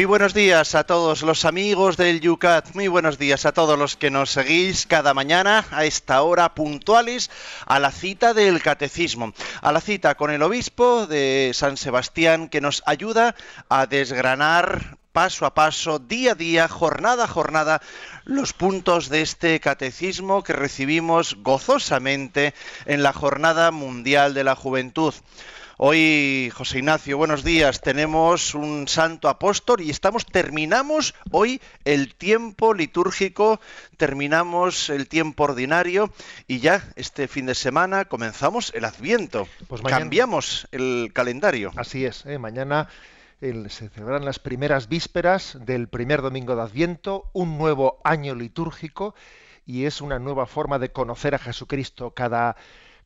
Muy buenos días a todos los amigos del Yucat, muy buenos días a todos los que nos seguís cada mañana a esta hora puntuales a la cita del catecismo, a la cita con el obispo de San Sebastián que nos ayuda a desgranar paso a paso, día a día, jornada a jornada, los puntos de este catecismo que recibimos gozosamente en la Jornada Mundial de la Juventud. Hoy, José Ignacio, buenos días. Tenemos un santo apóstol y estamos, terminamos hoy el tiempo litúrgico, terminamos el tiempo ordinario y ya este fin de semana comenzamos el Adviento. Pues Cambiamos el calendario. Así es, ¿eh? mañana se celebran las primeras vísperas del primer domingo de Adviento, un nuevo año litúrgico y es una nueva forma de conocer a Jesucristo. Cada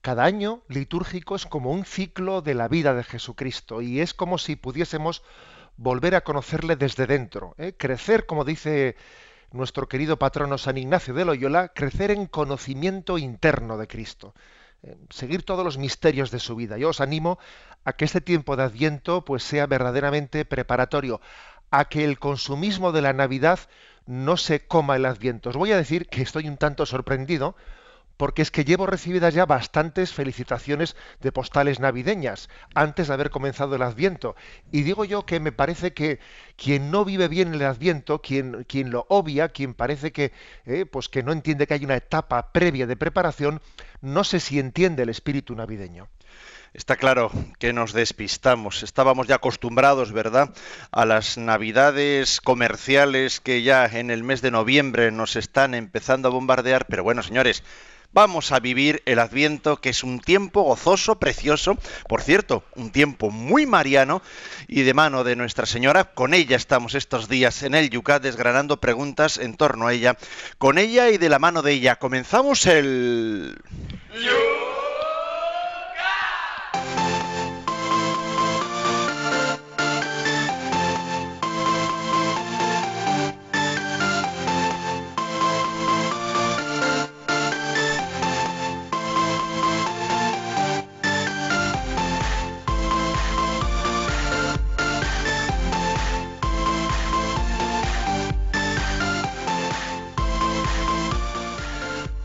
cada año litúrgico es como un ciclo de la vida de Jesucristo y es como si pudiésemos volver a conocerle desde dentro, ¿eh? crecer, como dice nuestro querido patrono San Ignacio de Loyola, crecer en conocimiento interno de Cristo, eh, seguir todos los misterios de su vida. Yo os animo a que este tiempo de Adviento pues sea verdaderamente preparatorio, a que el consumismo de la Navidad no se coma el Adviento. Os voy a decir que estoy un tanto sorprendido porque es que llevo recibidas ya bastantes felicitaciones de postales navideñas antes de haber comenzado el Adviento. Y digo yo que me parece que quien no vive bien el Adviento, quien, quien lo obvia, quien parece que, eh, pues que no entiende que hay una etapa previa de preparación, no sé si entiende el espíritu navideño. Está claro que nos despistamos. Estábamos ya acostumbrados, ¿verdad?, a las navidades comerciales que ya en el mes de noviembre nos están empezando a bombardear. Pero bueno, señores, vamos a vivir el Adviento, que es un tiempo gozoso, precioso, por cierto, un tiempo muy mariano y de mano de Nuestra Señora. Con ella estamos estos días en el Yucat desgranando preguntas en torno a ella. Con ella y de la mano de ella comenzamos el...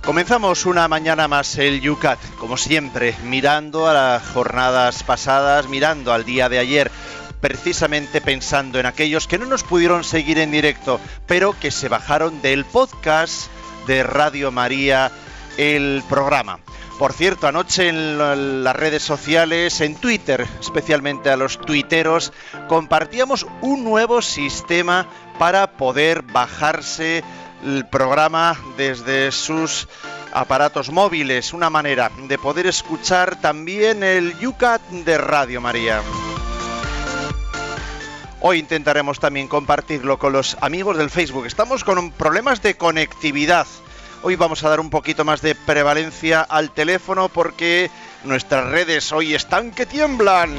Comenzamos una mañana más el Yucat, como siempre, mirando a las jornadas pasadas, mirando al día de ayer, precisamente pensando en aquellos que no nos pudieron seguir en directo, pero que se bajaron del podcast de Radio María el programa. Por cierto, anoche en las redes sociales, en Twitter, especialmente a los tuiteros, compartíamos un nuevo sistema para poder bajarse el programa desde sus aparatos móviles, una manera de poder escuchar también el Yucat de Radio María. Hoy intentaremos también compartirlo con los amigos del Facebook. Estamos con problemas de conectividad. Hoy vamos a dar un poquito más de prevalencia al teléfono porque nuestras redes hoy están que tiemblan.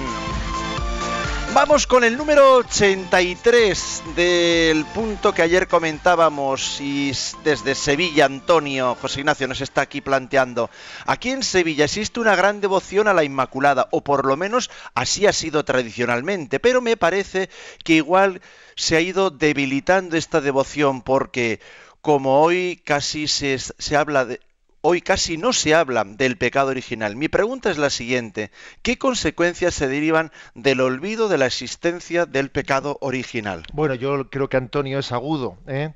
Vamos con el número 83 del punto que ayer comentábamos y desde Sevilla Antonio José Ignacio nos está aquí planteando. Aquí en Sevilla existe una gran devoción a la Inmaculada, o por lo menos así ha sido tradicionalmente, pero me parece que igual se ha ido debilitando esta devoción porque como hoy casi se, se habla de, Hoy casi no se habla del pecado original. Mi pregunta es la siguiente. ¿Qué consecuencias se derivan del olvido de la existencia del pecado original? Bueno, yo creo que Antonio es agudo ¿eh?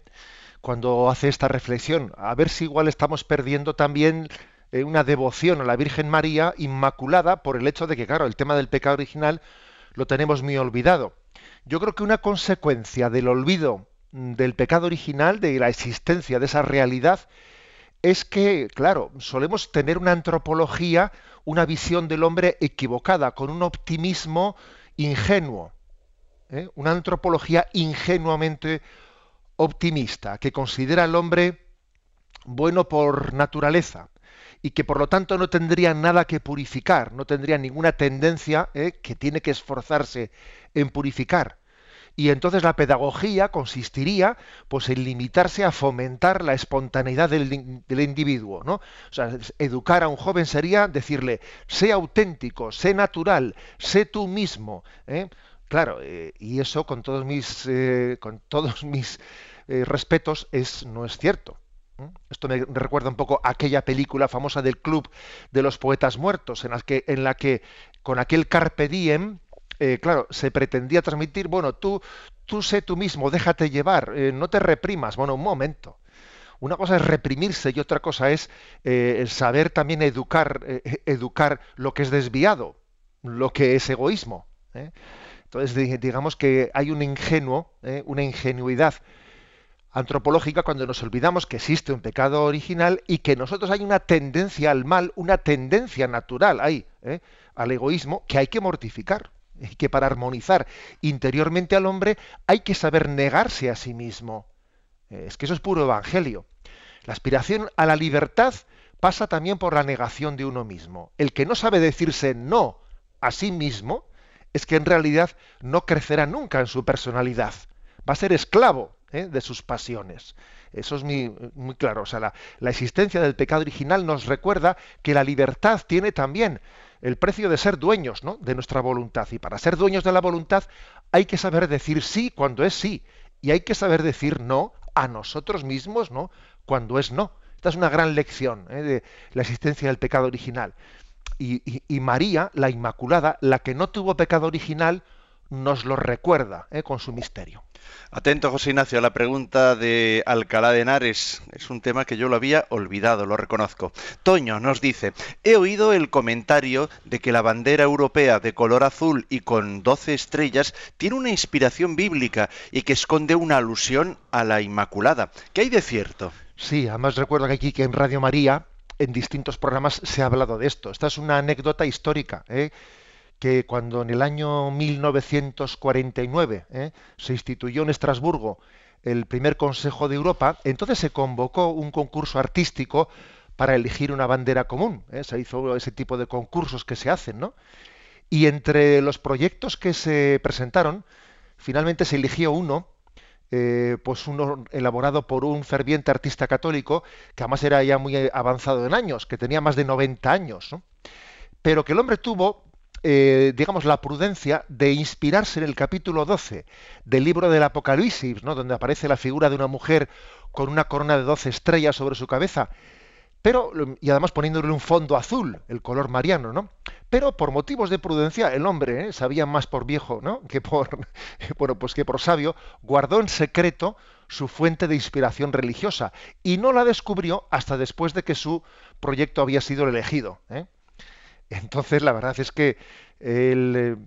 cuando hace esta reflexión. A ver si igual estamos perdiendo también eh, una devoción a la Virgen María Inmaculada por el hecho de que, claro, el tema del pecado original lo tenemos muy olvidado. Yo creo que una consecuencia del olvido del pecado original, de la existencia de esa realidad, es que, claro, solemos tener una antropología, una visión del hombre equivocada, con un optimismo ingenuo, ¿eh? una antropología ingenuamente optimista, que considera al hombre bueno por naturaleza y que por lo tanto no tendrían nada que purificar, no tendrían ninguna tendencia ¿eh? que tiene que esforzarse en purificar. Y entonces la pedagogía consistiría pues, en limitarse a fomentar la espontaneidad del, individuo. ¿no? O sea, educar a un joven sería decirle, sé auténtico, sé natural, sé tú mismo. ¿eh? Claro, eh, y eso con todos mis, eh, con todos mis respetos es, no es cierto. Esto me recuerda un poco a aquella película famosa del Club de los Poetas Muertos, en la que, en la que con aquel carpe diem eh, claro, se pretendía transmitir, bueno, tú, tú sé tú mismo, déjate llevar, eh, no te reprimas. Bueno, un momento. Una cosa es reprimirse y otra cosa es eh, saber también educar, educar lo que es desviado, lo que es egoísmo. Entonces, digamos que hay un ingenuo, una ingenuidad antropológica cuando nos olvidamos que existe un pecado original y que nosotros hay una tendencia al mal, una tendencia natural ahí, al egoísmo, que hay que mortificar que para armonizar interiormente al hombre hay que saber negarse a sí mismo. Eh, es que eso es puro evangelio. La aspiración a la libertad pasa también por la negación de uno mismo. El que no sabe decirse no a sí mismo es que en realidad no crecerá nunca en su personalidad. Va a ser esclavo ¿eh? de sus pasiones. Eso es muy, muy claro. O sea, la, la existencia del pecado original nos recuerda que la libertad tiene también el precio de ser dueños ¿no? de nuestra voluntad. Y para ser dueños de la voluntad hay que saber decir sí cuando es sí. Y hay que saber decir no a nosotros mismos ¿no? cuando es no. Esta es una gran lección ¿eh? de la existencia del pecado original. Y, María, la Inmaculada, la que no tuvo pecado original, nos lo recuerda ¿eh? con su misterio. Atento, José Ignacio, a la pregunta de Alcalá de Henares. Es un tema que yo lo había olvidado, lo reconozco. Toño nos dice, he oído el comentario de que la bandera europea de color azul y con 12 estrellas tiene una inspiración bíblica y que esconde una alusión a la Inmaculada. ¿Qué hay de cierto? Sí, además recuerdo que aquí que en Radio María, en distintos programas, se ha hablado de esto. Esta es una anécdota histórica. ¿eh? Que cuando en el año 1949 ¿eh? se instituyó en Estrasburgo el primer Consejo de Europa, entonces se convocó un concurso artístico para elegir una bandera común. ¿eh? Se hizo ese tipo de concursos que se hacen, ¿no? Y entre los proyectos que se presentaron, finalmente se eligió uno, eh, pues uno elaborado por un ferviente artista católico, que además era ya muy avanzado en años, que tenía más de 90 años, ¿no? pero que el hombre tuvo eh, digamos, la prudencia de inspirarse en el capítulo 12 del libro del Apocalipsis, ¿no? donde aparece la figura de una mujer con una corona de 12 estrellas sobre su cabeza, pero, y además poniéndole un fondo azul, el color mariano, ¿no? Pero por motivos de prudencia, el hombre, ¿eh? sabía más por viejo, ¿no? Que por, bueno, pues que por sabio, guardó en secreto su fuente de inspiración religiosa y no la descubrió hasta después de que su proyecto había sido elegido. ¿eh? Entonces, la verdad es que él,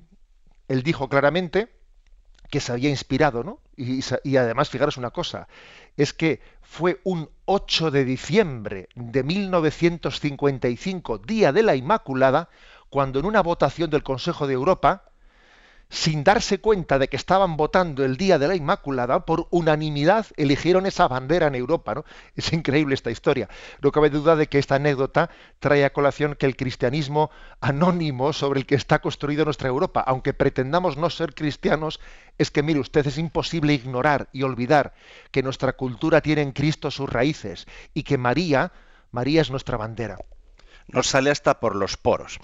eh, dijo claramente que se había inspirado, ¿no? Y, y, además, fijaros una cosa, es que fue un 8 de diciembre de 1955, Día de la Inmaculada, cuando en una votación del Consejo de Europa, sin darse cuenta de que estaban votando el Día de la Inmaculada, por unanimidad eligieron esa bandera en Europa. ¿no? Es increíble esta historia. No cabe duda de que esta anécdota trae a colación que el cristianismo anónimo sobre el que está construido nuestra Europa, aunque pretendamos no ser cristianos, es que, mire usted, es imposible ignorar y olvidar que nuestra cultura tiene en Cristo sus raíces y que María, María es nuestra bandera nos sale hasta por los poros.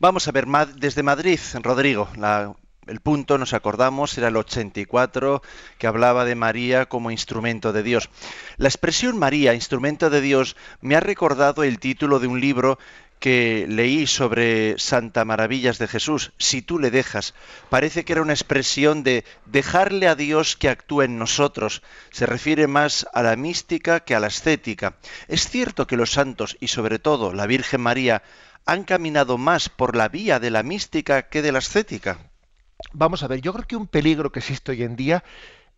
Vamos a ver, desde Madrid, Rodrigo, la el punto, nos acordamos, era el 84, que hablaba de María como instrumento de Dios. La expresión María, instrumento de Dios, me ha recordado el título de un libro que leí sobre Santa Maravillas de Jesús, si tú le dejas. Parece que era una expresión de dejarle a Dios que actúe en nosotros. Se refiere más a la mística que a la estética. Es cierto que los santos y sobre todo la Virgen María han caminado más por la vía de la mística que de la estética vamos a ver, yo creo que un peligro que existe hoy en día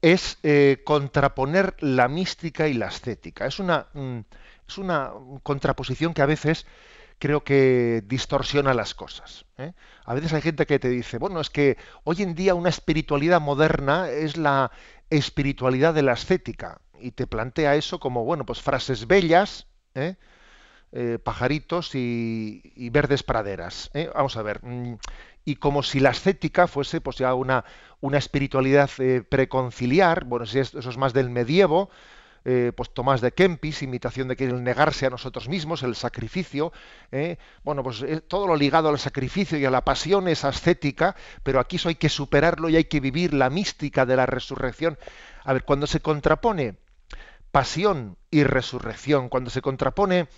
es eh, contraponer la mística y la estética. Es una, mm, es una contraposición que a veces creo que distorsiona las cosas. ¿eh? A veces hay gente que te dice, bueno, es que hoy en día una espiritualidad moderna es la espiritualidad de la estética. Y te plantea eso como, bueno, pues frases bellas, ¿eh? Eh, pajaritos y, verdes praderas. ¿eh? Vamos a ver. Mm, y como si la ascética fuese pues ya una, una espiritualidad eh, preconciliar, bueno, si eso es más del medievo, pues Tomás de Kempis, imitación de que el negarse a nosotros mismos, el sacrificio, bueno, pues todo lo ligado al sacrificio y a la pasión es ascética, pero aquí eso hay que superarlo y hay que vivir la mística de la resurrección. A ver, cuando se contrapone pasión y resurrección, cuando se contrapone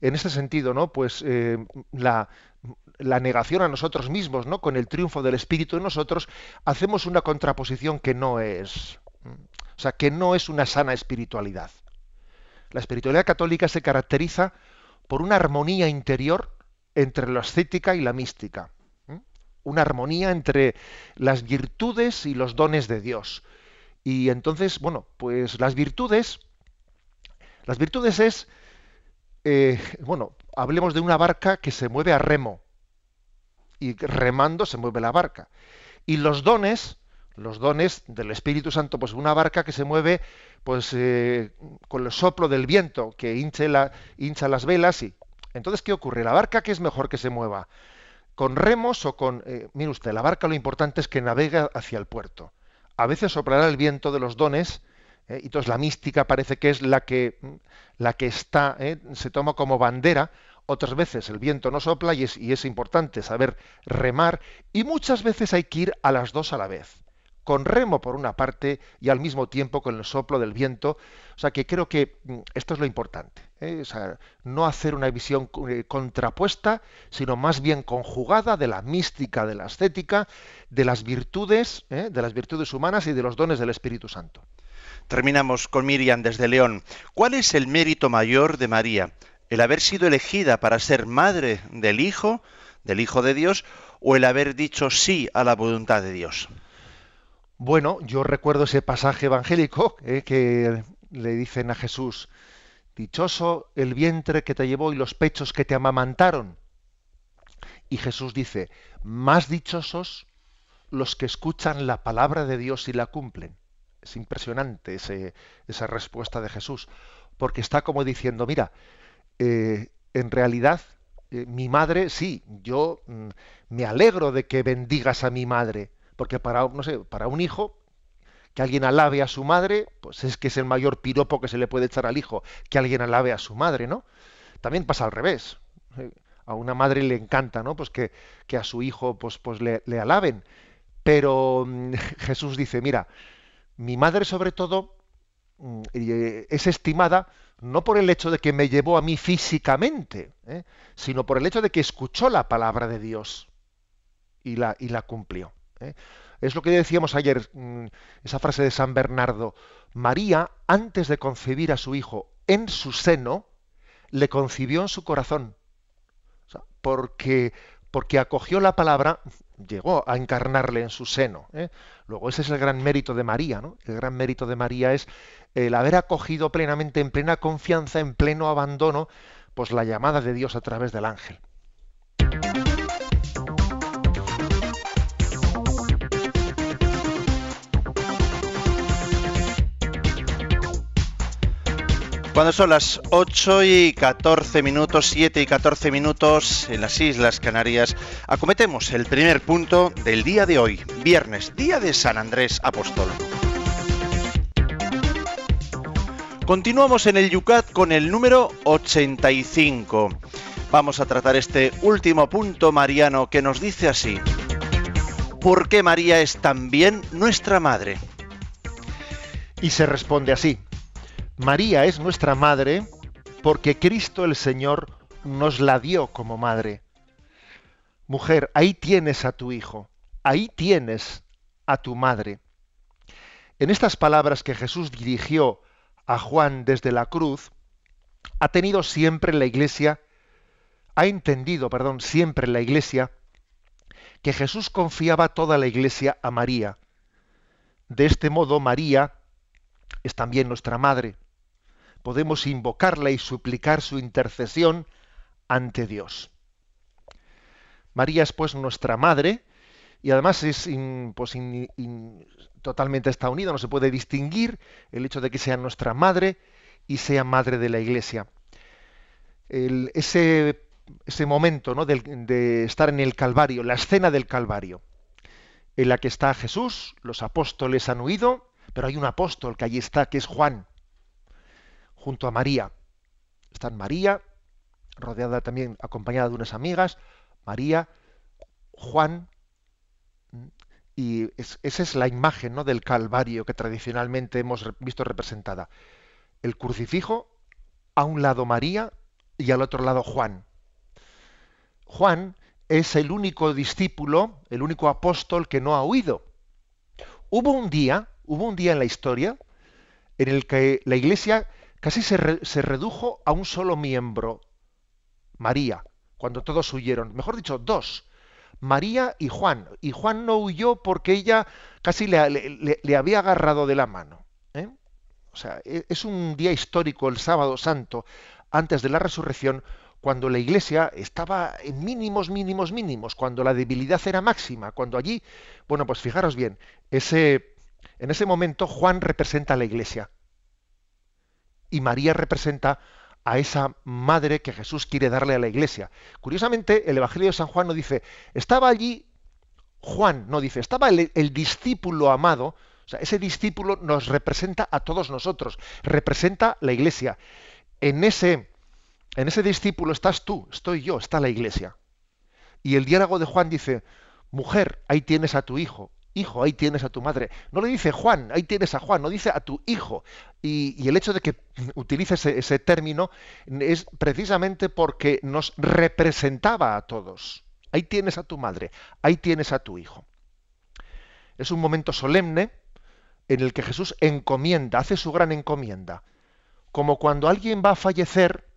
en ese sentido, ¿no? Pues eh, la, negación a nosotros mismos, ¿no? Con el triunfo del Espíritu en nosotros, hacemos una contraposición que no es, o sea, que no es una sana espiritualidad. La espiritualidad católica se caracteriza por una armonía interior entre la ascética y la mística. Una armonía entre las virtudes y los dones de Dios. Y entonces, bueno, pues las virtudes, las virtudes es eh, bueno, hablemos de una barca que se mueve a remo. Y remando se mueve la barca. Y los dones, los dones del Espíritu Santo, pues una barca que se mueve pues eh, con el soplo del viento que hincha las velas y entonces qué ocurre la barca que es mejor que se mueva con remos o con eh, mire usted la barca lo importante es que navega hacia el puerto a veces soplará el viento de los dones ¿eh? y entonces la mística parece que es la que, la que está, ¿eh? se toma como bandera, otras veces el viento no sopla y es, importante saber remar, y muchas veces hay que ir a las dos a la vez con remo por una parte y al mismo tiempo con el soplo del viento. O sea que creo que mm, esto es lo importante. ¿eh? no hacer una visión contrapuesta, sino más bien conjugada de la mística, de la estética, de las virtudes, de las virtudes humanas y de los dones del Espíritu Santo. Terminamos con Miriam desde León. ¿Cuál es el mérito mayor de María? ¿El haber sido elegida para ser madre del Hijo, del Hijo de Dios, o el haber dicho sí a la voluntad de Dios? Bueno, yo recuerdo ese pasaje evangélico eh, que le dicen a Jesús, dichoso el vientre que te llevó y los pechos que te amamantaron. Y Jesús dice, más dichosos los que escuchan la palabra de Dios y la cumplen. Es impresionante esa respuesta de Jesús, porque está como diciendo, mira, eh, en realidad eh, mi madre, sí, yo mm, me alegro de que bendigas a mi madre, porque para, no sé, para un hijo, que alguien alabe a su madre, pues es que es el mayor piropo que se le puede echar al hijo, que alguien alabe a su madre, ¿no? También pasa al revés. Eh, a una madre le encanta, ¿no? Pues que, a su hijo pues, pues le, le alaben. Pero mm, Jesús dice, mira, mi madre sobre todo mm, eh, es estimada no por el hecho de que me llevó a mí físicamente, ¿eh? sino por el hecho de que escuchó la palabra de Dios y la, cumplió. ¿eh? Es lo que decíamos ayer, mm, esa frase de San Bernardo. María, antes de concebir a su hijo en su seno, le concibió en su corazón. porque, porque acogió la palabra llegó a encarnarle en su seno. ¿eh? Luego ese es el gran mérito de María. ¿no? El gran mérito de María es el haber acogido plenamente, en plena confianza, en pleno abandono, pues la llamada de Dios a través del ángel. Cuando son las 8 y 14 minutos, 7 y 14 minutos en las Islas Canarias, acometemos el primer punto del día de hoy, viernes, día de San Andrés Apóstol. Continuamos en el Yucat con el número 85. Vamos a tratar este último punto mariano que nos dice así. ¿Por qué María es también nuestra madre? Y se responde así. María es nuestra madre porque Cristo el Señor nos la dio como madre. Mujer, ahí tienes a tu hijo, ahí tienes a tu madre. En estas palabras que Jesús dirigió a Juan desde la cruz, ha tenido siempre la iglesia, ha entendido, perdón, siempre la iglesia, que Jesús confiaba toda la iglesia a María. De este modo, María es también nuestra madre podemos invocarla y suplicar su intercesión ante Dios. María es pues nuestra madre y además es pues, totalmente está unida, no se puede distinguir el hecho de que sea nuestra madre y sea madre de la Iglesia. ese, ese, momento ¿no? de, de estar en el Calvario, la escena del Calvario, en la que está Jesús, los apóstoles han huido, pero hay un apóstol que allí está, que es Juan, junto a María. Están María, rodeada también, acompañada de unas amigas, María, Juan, y esa es la imagen ¿no? del Calvario que tradicionalmente hemos visto representada. El crucifijo, a un lado María y al otro lado Juan. Juan es el único discípulo, el único apóstol que no ha huido. Hubo un día, hubo un día en la historia en el que la iglesia casi se, se redujo a un solo miembro, María, cuando todos huyeron. Mejor dicho, dos. María y Juan. Y Juan no huyó porque ella casi le, había agarrado de la mano. ¿eh? O sea, e, es un día histórico, el sábado santo, antes de la resurrección, cuando la iglesia estaba en mínimos, mínimos, mínimos, cuando la debilidad era máxima, cuando allí, bueno, pues fijaros bien, ese, en ese momento Juan representa a la iglesia y María representa a esa madre que Jesús quiere darle a la iglesia. Curiosamente, el Evangelio de San Juan no dice, estaba allí Juan, no dice, estaba el, discípulo amado, o sea, ese discípulo nos representa a todos nosotros, representa la iglesia. En ese, en ese discípulo estás tú, estoy yo, está la iglesia. Y el diálogo de Juan dice, mujer, ahí tienes a tu hijo, hijo, ahí tienes a tu madre. No le dice Juan, ahí tienes a Juan, no dice a tu hijo. Y, el hecho de que utilice ese, término es precisamente porque nos representaba a todos. Ahí tienes a tu madre, ahí tienes a tu hijo. Es un momento solemne en el que Jesús encomienda, hace su gran encomienda. Como cuando alguien va a fallecer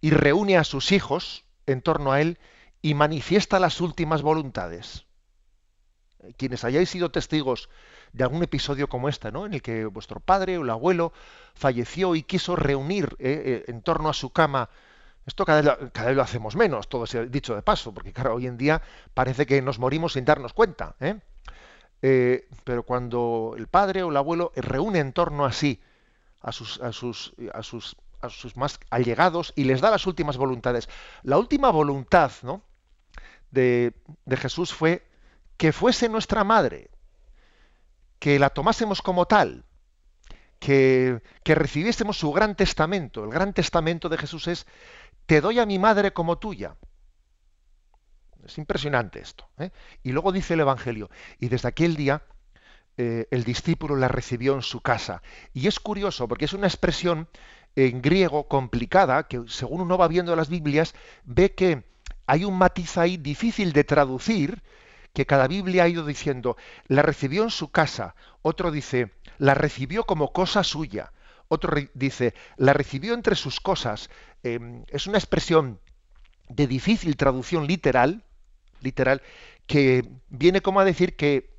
y reúne a sus hijos en torno a él y manifiesta las últimas voluntades quienes hayáis sido testigos de algún episodio como este, ¿no? En el que vuestro padre o el abuelo falleció y quiso reunir eh, eh, en torno a su cama. Esto cada vez, lo hacemos menos, todo se dicho de paso, porque claro, hoy en día parece que nos morimos sin darnos cuenta. ¿eh? pero cuando el padre o el abuelo reúne en torno a sí a sus, a sus, a sus, a sus más allegados y les da las últimas voluntades. La última voluntad ¿no? de, de Jesús fue que fuese nuestra madre, que la tomásemos como tal, que, que, recibiésemos su gran testamento. El gran testamento de Jesús es, te doy a mi madre como tuya. Es impresionante esto. ¿eh? Y luego dice el Evangelio, y desde aquel día eh, el discípulo la recibió en su casa. Y es curioso, porque es una expresión en griego complicada, que según uno va viendo las Biblias, ve que hay un matiz ahí difícil de traducir, que cada Biblia ha ido diciendo, la recibió en su casa, otro dice, la recibió como cosa suya, otro dice, la recibió entre sus cosas. Em, es una expresión de difícil traducción literal, literal, que viene como a decir que,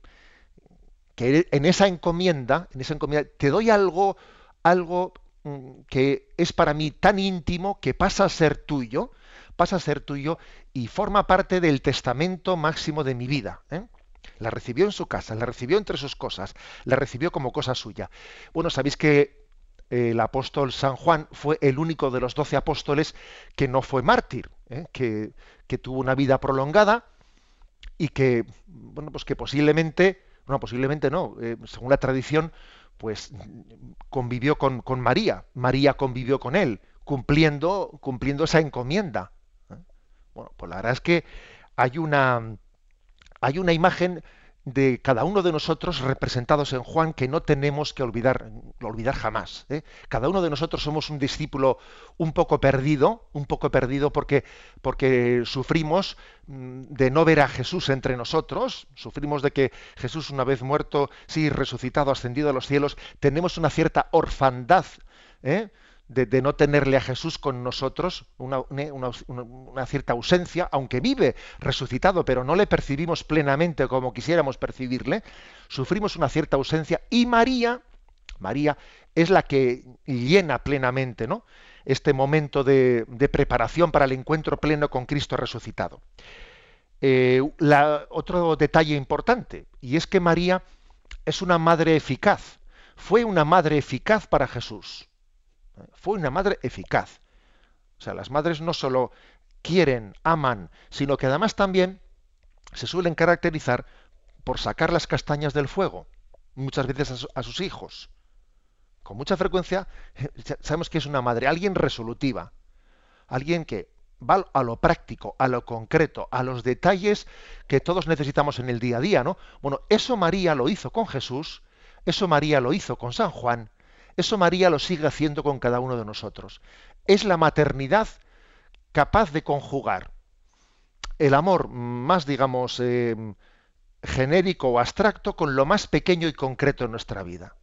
que en esa encomienda, en esa encomienda, te doy algo, algo mm, que es para mí tan íntimo que pasa a ser tuyo, pasa a ser tuyo y forma parte del testamento máximo de mi vida. ¿eh? La recibió en su casa, la recibió entre sus cosas, la recibió como cosa suya. Bueno, sabéis que eh, el apóstol San Juan fue el único de los doce apóstoles que no fue mártir, ¿eh? que, tuvo una vida prolongada y que, bueno, pues que posiblemente, no, posiblemente no, según la tradición, pues convivió con, María, María convivió con él, cumpliendo esa encomienda. Bueno, pues la verdad es que hay una, hay una imagen de cada uno de nosotros representados en Juan que no tenemos que olvidar, olvidar jamás. ¿eh? Cada uno de nosotros somos un discípulo un poco perdido, un poco perdido porque, porque sufrimos mm, de no ver a Jesús entre nosotros, sufrimos de que Jesús una vez muerto, sí, resucitado, ascendido a los cielos, tenemos una cierta orfandad. ¿eh? De, no tenerle a Jesús con nosotros, una, cierta ausencia, aunque vive resucitado, pero no le percibimos plenamente como quisiéramos percibirle, sufrimos una cierta ausencia y María, María es la que llena plenamente ¿no? este momento de, preparación para el encuentro pleno con Cristo resucitado. Eh, otro detalle importante, y es que María es una madre eficaz, fue una madre eficaz para Jesús. Fue una madre eficaz. O sea, las madres no solo quieren, aman, sino que además también se suelen caracterizar por sacar las castañas del fuego, muchas veces a, sus hijos. Con mucha frecuencia sabemos que es una madre, alguien resolutiva, alguien que va a lo práctico, a lo concreto, a los detalles que todos necesitamos en el día a día, ¿no? Bueno, eso María lo hizo con Jesús, eso María lo hizo con San Juan, eso María lo sigue haciendo con cada uno de nosotros. Es la maternidad capaz de conjugar el amor más, digamos, eh, genérico o abstracto con lo más pequeño y concreto en nuestra vida.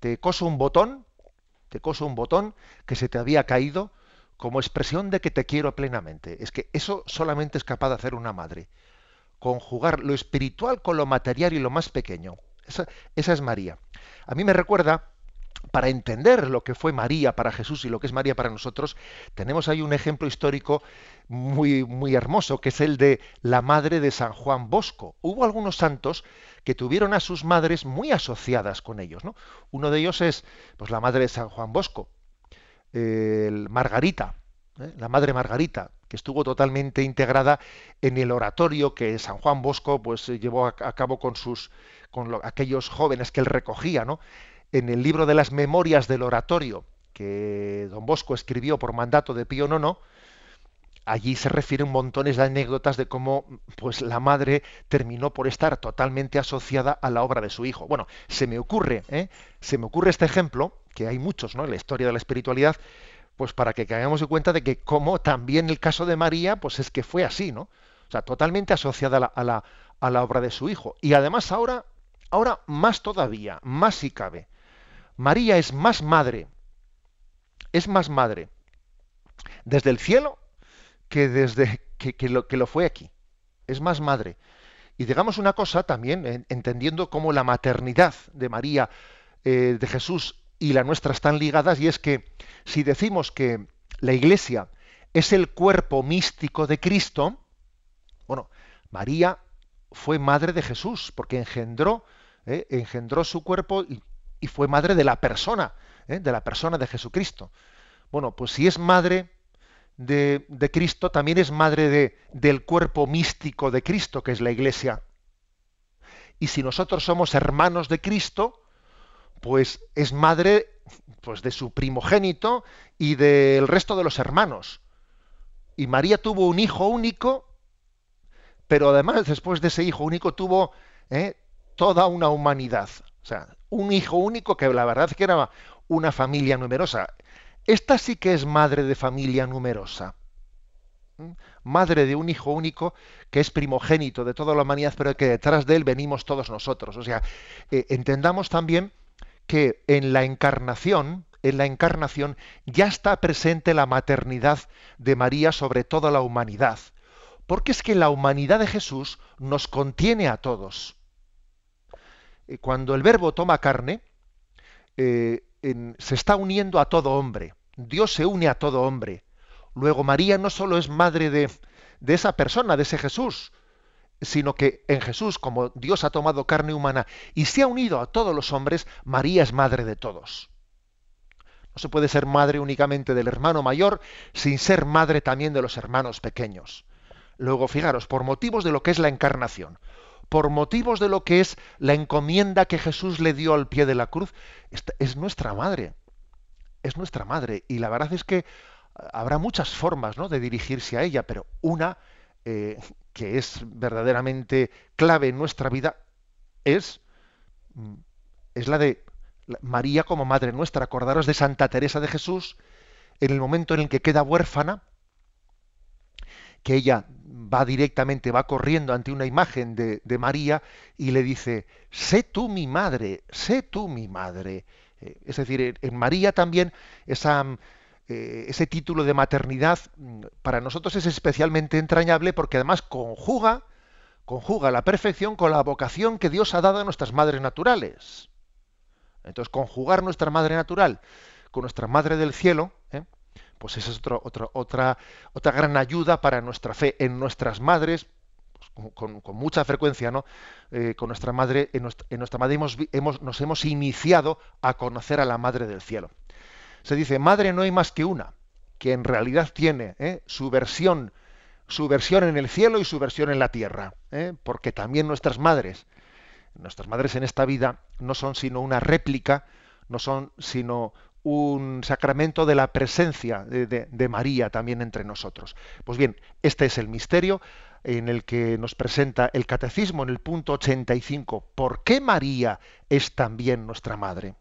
Te coso un botón, te coso un botón que se te había caído como expresión de que te quiero plenamente. Es que eso solamente es capaz de hacer una madre. Conjugar lo espiritual con lo material y lo más pequeño. Esa, es María. A mí me recuerda para entender lo que fue María para Jesús y lo que es María para nosotros, tenemos ahí un ejemplo histórico muy, muy hermoso, que es el de la madre de San Juan Bosco. Hubo algunos santos que tuvieron a sus madres muy asociadas con ellos. ¿no? Uno de ellos es pues, la madre de San Juan Bosco, Margarita, ¿eh? la madre Margarita, que estuvo totalmente integrada en el oratorio que San Juan Bosco pues, llevó a, cabo con, sus, con aquellos jóvenes que él recogía. ¿no? en el libro de las memorias del oratorio que don Bosco escribió por mandato de Pío IX, allí se refieren montones de anécdotas de cómo pues la madre terminó por estar totalmente asociada a la obra de su hijo. Bueno, se me ocurre, ¿eh? se me ocurre este ejemplo, que hay muchos ¿no? en la historia de la espiritualidad, pues para que caigamos en cuenta de que como también el caso de María, pues es que fue así, ¿no? O sea, totalmente asociada a la, a la, obra de su hijo. Y además ahora, ahora más todavía, más si cabe María es más madre, es más madre desde el cielo que desde que, lo, que lo fue aquí. Es más madre. Y digamos una cosa también, entendiendo cómo la maternidad de María, eh, de Jesús y la nuestra están ligadas, y es que si decimos que la Iglesia es el cuerpo místico de Cristo, bueno, María fue madre de Jesús, porque engendró, eh, engendró su cuerpo y fue madre de la persona, ¿eh? de la persona de Jesucristo. Bueno, pues si es madre de, de Cristo, también es madre de, del cuerpo místico de Cristo, que es la Iglesia. Y si nosotros somos hermanos de Cristo, pues es madre pues de su primogénito y del resto de los hermanos. Y María tuvo un hijo único, pero además después de ese hijo único tuvo ¿eh? toda una humanidad. O sea, un hijo único que la verdad es que era una familia numerosa. Esta sí que es madre de familia numerosa. Madre de un hijo único que es primogénito de toda la humanidad, pero que detrás de él venimos todos nosotros. O sea, eh, entendamos también que en la encarnación, en la encarnación ya está presente la maternidad de María sobre toda la humanidad. Porque es que la humanidad de Jesús nos contiene a todos. Eh, cuando el verbo toma carne, eh, se está uniendo a todo hombre. Dios se une a todo hombre. Luego María no solo es madre de, de esa persona, de ese Jesús, sino que en Jesús, como Dios ha tomado carne humana y se ha unido a todos los hombres, María es madre de todos. No se puede ser madre únicamente del hermano mayor sin ser madre también de los hermanos pequeños. Luego, fijaros, por motivos de lo que es la encarnación, por motivos de lo que es la encomienda que Jesús le dio al pie de la cruz, es nuestra madre. Es nuestra madre. Y la verdad es que habrá muchas formas ¿no? de dirigirse a ella, pero una eh, que es verdaderamente clave en nuestra vida es, mm, es la de María como Madre nuestra. Acordaros de Santa Teresa de Jesús, en el momento en el que queda huérfana, que ella va directamente, va corriendo ante una imagen de, María y le dice, sé tú mi madre, sé tú mi madre. Eh, es decir, en María también esa, eh, ese título de maternidad mm, para nosotros es especialmente entrañable porque además conjuga, conjuga la perfección con la vocación que Dios ha dado a nuestras madres naturales. Entonces, conjugar nuestra madre natural con nuestra madre del cielo, ¿eh? pues esa es otra, otra, otra gran ayuda para nuestra fe en nuestras madres, pues, con, mucha frecuencia, ¿no? Eh, con nuestra madre, en nuestra, madre hemos, nos hemos iniciado a conocer a la Madre del Cielo. Se dice, madre no hay más que una, que en realidad tiene ¿eh? su versión, su versión en el cielo y su versión en la tierra, ¿eh? porque también nuestras madres, nuestras madres en esta vida no son sino una réplica, no son sino un sacramento de la presencia de, de, María también entre nosotros. Pues bien, este es el misterio en el que nos presenta el catecismo en el punto 85. ¿Por qué María es también nuestra madre?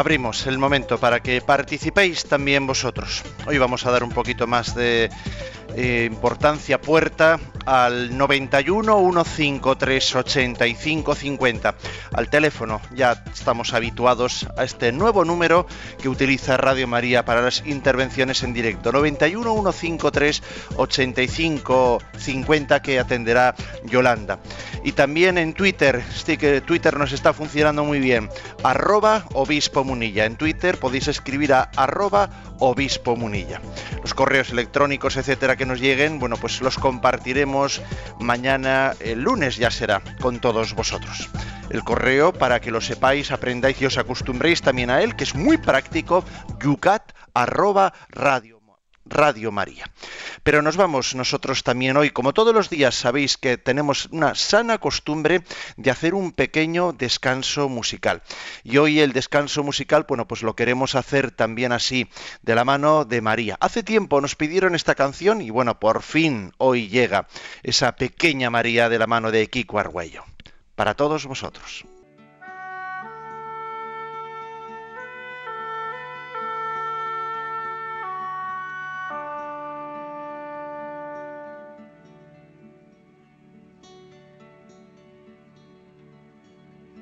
Abrimos el momento para que participéis también vosotros. Hoy vamos a dar un poquito más de eh, importancia puerta al 91 153 85 50. Al teléfono ya estamos habituados a este nuevo número que utiliza Radio María para las intervenciones en directo. 91 153 85 50 que atenderá Yolanda. Y también en Twitter, sí que Twitter nos está funcionando muy bien. Arroba Obispo Munilla. En Twitter podéis escribir a arroba Obispo Munilla. Los correos electrónicos, etcétera, que nos lleguen, bueno, pues los compartiremos mañana, el lunes ya será, con todos vosotros. El correo, para que lo sepáis, aprendáis y os acostumbréis también a él, que es muy práctico, yucat arroba radio Radio María. Pero nos vamos nosotros también hoy, como todos los días sabéis que tenemos una sana costumbre de hacer un pequeño descanso musical. Y hoy el descanso musical, bueno, pues lo queremos hacer también así, de la mano de María. Hace tiempo nos pidieron esta canción y bueno, por fin hoy llega esa pequeña María de la mano de Kiko Argüello. Para todos vosotros.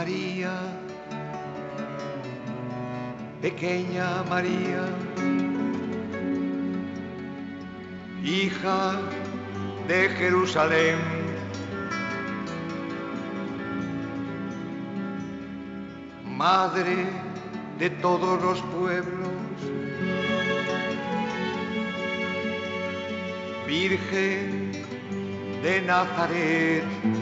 María, pequeña María, hija de Jerusalén. Madre de todos los pueblos, Virgen de Nazaret.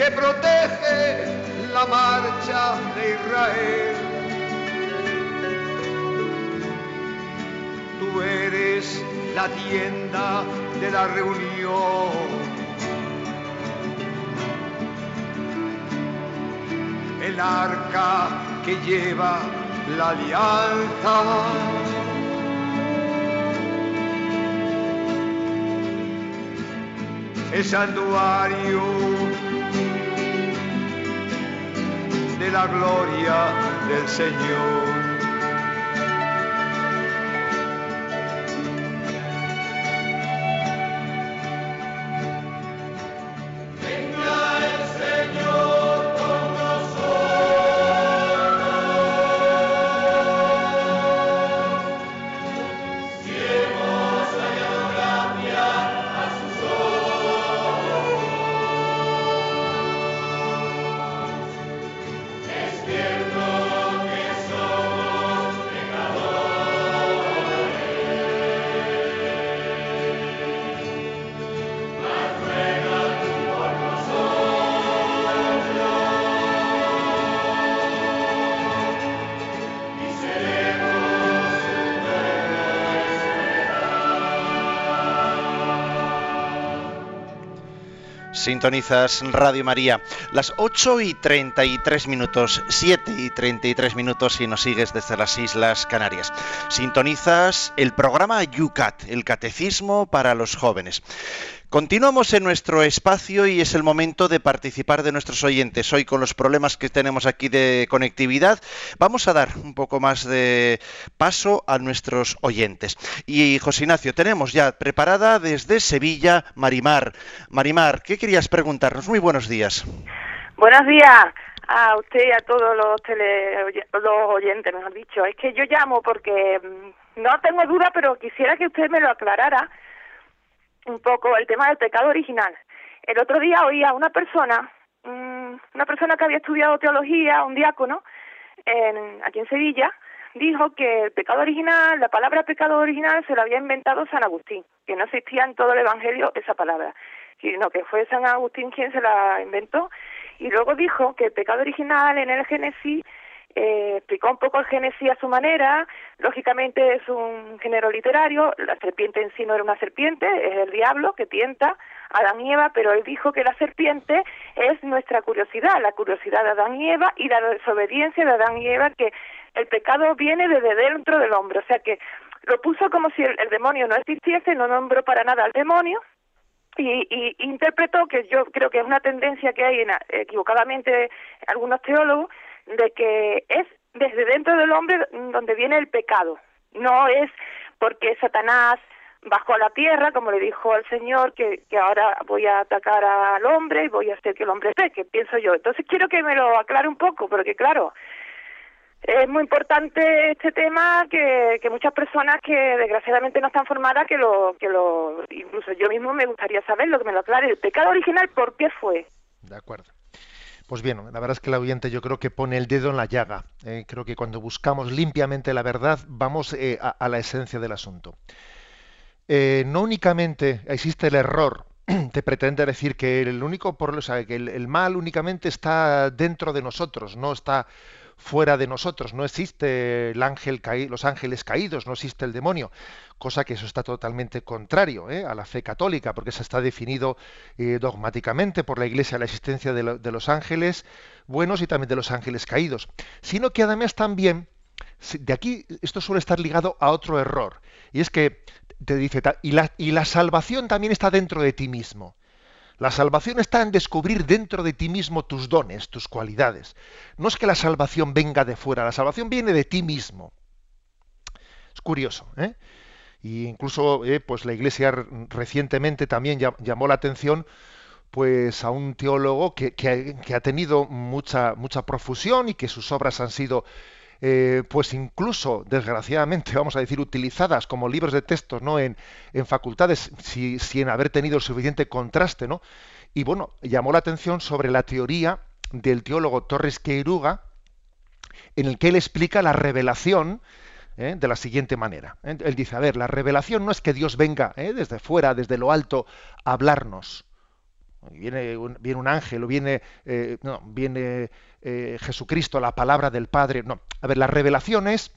Que protege la marcha de Israel. Tú eres la tienda de la reunión. El arca que lleva la alianza. El santuario la gloria del Señor. Sintonizas Radio María, las 8 y 33 minutos, 7 y 33 minutos si nos sigues desde las Islas Canarias. Sintonizas el programa YUCAT, el Catecismo para los Jóvenes. Continuamos en nuestro espacio y es el momento de participar de nuestros oyentes. Hoy con los problemas que tenemos aquí de conectividad, vamos a dar un poco más de paso a nuestros oyentes. Y José Ignacio, tenemos ya preparada desde Sevilla Marimar. Marimar, ¿qué querías preguntarnos? Muy buenos días. Buenos días a usted y a todos los, tele, los oyentes, mejor dicho. Es que yo llamo porque mm, no tengo duda, pero quisiera que usted me lo aclarara un poco el tema del pecado original. El otro día oí a una persona, una persona que había estudiado teología, un diácono, en, aquí en Sevilla, dijo que el pecado original, la palabra pecado original se lo había inventado San Agustín, que no existía en todo el Evangelio esa palabra, sino que fue San Agustín quien se la inventó. Y luego dijo que el pecado original en el Génesis eh, explicó un poco el Génesis a su manera, lógicamente es un género literario, la serpiente en sí no era una serpiente, es el diablo que tienta a Adán y Eva, pero él dijo que la serpiente es nuestra curiosidad, la curiosidad de Adán y Eva y la desobediencia de Adán y Eva, que el pecado viene desde dentro del hombre, o sea que lo puso como si el, demonio no existiese, no nombró para nada al demonio, y, y, interpretó que yo creo que es una tendencia que hay en, equivocadamente algunos teólogos de que es desde dentro del hombre donde viene el pecado, no es porque Satanás bajó a la tierra, como le dijo al Señor, que, que ahora voy a atacar al hombre y voy a hacer que el hombre que pienso yo. Entonces quiero que me lo aclare un poco, porque claro, es muy importante este tema que, que muchas personas que desgraciadamente no están formadas, que lo, que lo, incluso yo mismo me gustaría saber lo que me lo aclare. El pecado original, ¿por qué fue? De acuerdo. Pues bien, la verdad es que el oyente yo creo que pone el dedo en la llaga. Eh, creo que cuando buscamos limpiamente la verdad vamos eh, a, la esencia del asunto. Eh, no únicamente existe el error de pretender decir que el único por, o que el, mal únicamente está dentro de nosotros, no está fuera de nosotros, no existe el ángel los ángeles caídos, no existe el demonio, cosa que eso está totalmente contrario ¿eh? a la fe católica, porque está definido eh, dogmáticamente por la Iglesia la existencia de, de, los ángeles buenos y también de los ángeles caídos, sino que además también de aquí esto suele estar ligado a otro error, y es que te dice y la, y la salvación también está dentro de ti mismo. La salvación está en descubrir dentro de ti mismo tus dones, tus cualidades. No es que la salvación venga de fuera, la salvación viene de ti mismo. Es curioso, ¿eh? Y incluso, eh, pues la Iglesia recientemente también llamó la atención pues a un teólogo que, ha tenido mucha, mucha profusión y que sus obras han sido eh, pues incluso, desgraciadamente, vamos a decir, utilizadas como libros de textos ¿no? en, facultades sin haber tenido el suficiente contraste, ¿no? Y bueno, llamó la atención sobre la teoría del teólogo Torres Queiruga, en el que él explica la revelación ¿eh? de la siguiente manera. ¿eh? Él dice, a ver, la revelación no es que Dios venga desde fuera, desde lo alto, a hablarnos. Viene un, viene un ángel o viene, no, viene eh, Jesucristo, la palabra del Padre. No, a ver, la revelación es,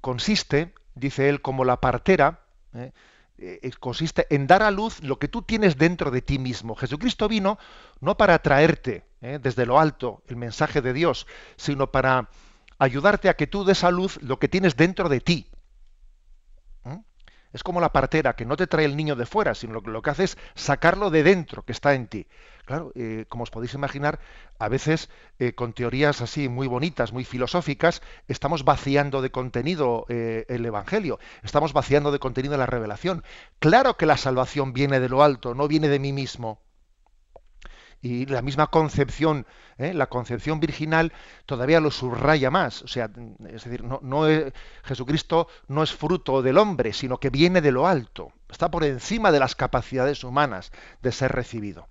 consiste, dice él, como la partera, eh, eh, consiste en dar a luz lo que tú tienes dentro de ti mismo. Jesucristo vino no para traerte desde lo alto el mensaje de Dios, sino para ayudarte a que tú des a luz lo que tienes dentro de ti. Es como la partera que no te trae el niño de fuera, sino lo, lo que hace es sacarlo de dentro, que está en ti. Claro, eh, como os podéis imaginar, a veces eh, con teorías así muy bonitas, muy filosóficas, estamos vaciando de contenido eh, el Evangelio, estamos vaciando de contenido la revelación. Claro que la salvación viene de lo alto, no viene de mí mismo y la misma concepción, ¿eh? la concepción virginal todavía lo subraya más. O sea, es decir, no, no Jesucristo no es fruto del hombre, sino que viene de lo alto, está por encima de las capacidades humanas de ser recibido.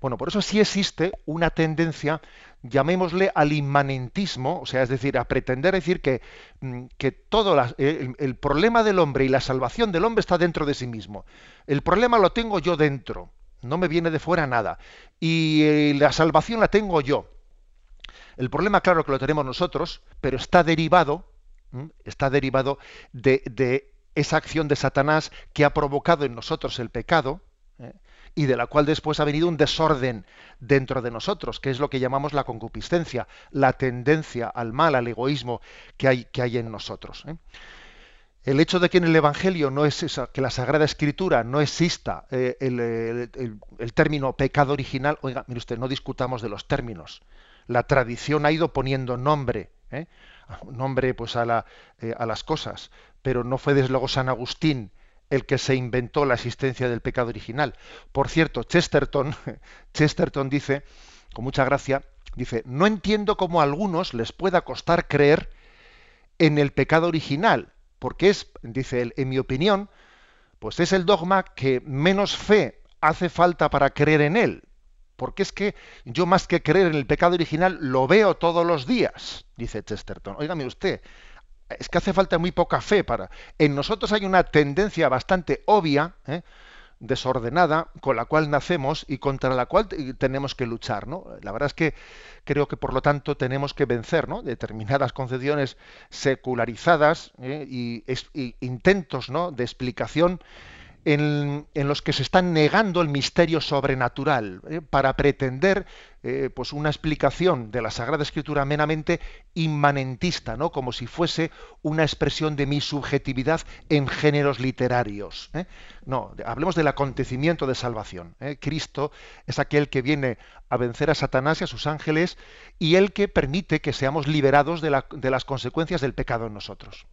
Bueno, por eso sí existe una tendencia, llamémosle al inmanentismo, o sea, es decir, a pretender decir que, mm, que todo el problema del hombre y la salvación del hombre está dentro de sí mismo. El problema lo tengo yo dentro no me viene de fuera nada. Y eh, la salvación la tengo yo. El problema, claro, que lo tenemos nosotros, pero está derivado, está derivado de, esa acción de Satanás que ha provocado en nosotros el pecado, ¿eh? y de la cual después ha venido un desorden dentro de nosotros, que es lo que llamamos la concupiscencia, la tendencia al mal, al egoísmo que hay, que hay en nosotros. ¿eh? El hecho de que en el Evangelio no es que la Sagrada Escritura no exista eh, el, término pecado original, oiga, mire usted, no discutamos de los términos. La tradición ha ido poniendo nombre, ¿eh? nombre pues a, eh, las cosas, pero no fue desde luego San Agustín el que se inventó la existencia del pecado original. Por cierto, Chesterton, Chesterton dice, con mucha gracia, dice, no entiendo cómo a algunos les pueda costar creer en el pecado original porque es, dice él, en mi opinión, pues es el dogma que menos fe hace falta para creer en él. Porque es que yo más que creer en el pecado original lo veo todos los días, dice Chesterton. Óigame usted, es que hace falta muy poca fe para... En nosotros hay una tendencia bastante obvia, ¿eh? Desordenada con la cual nacemos y contra la cual tenemos que luchar. ¿no? La verdad es que creo que por lo tanto tenemos que vencer ¿no? determinadas concepciones secularizadas ¿eh? y, intentos ¿no? de explicación en, los que se está negando el misterio sobrenatural ¿eh? para pretender eh, pues una explicación de la Sagrada Escritura meramente inmanentista, ¿no? como si fuese una expresión de mi subjetividad en géneros literarios. ¿eh? No, hablemos del acontecimiento de salvación. Cristo es aquel que viene a vencer a Satanás y a sus ángeles y el que permite que seamos liberados de las consecuencias del pecado en nosotros.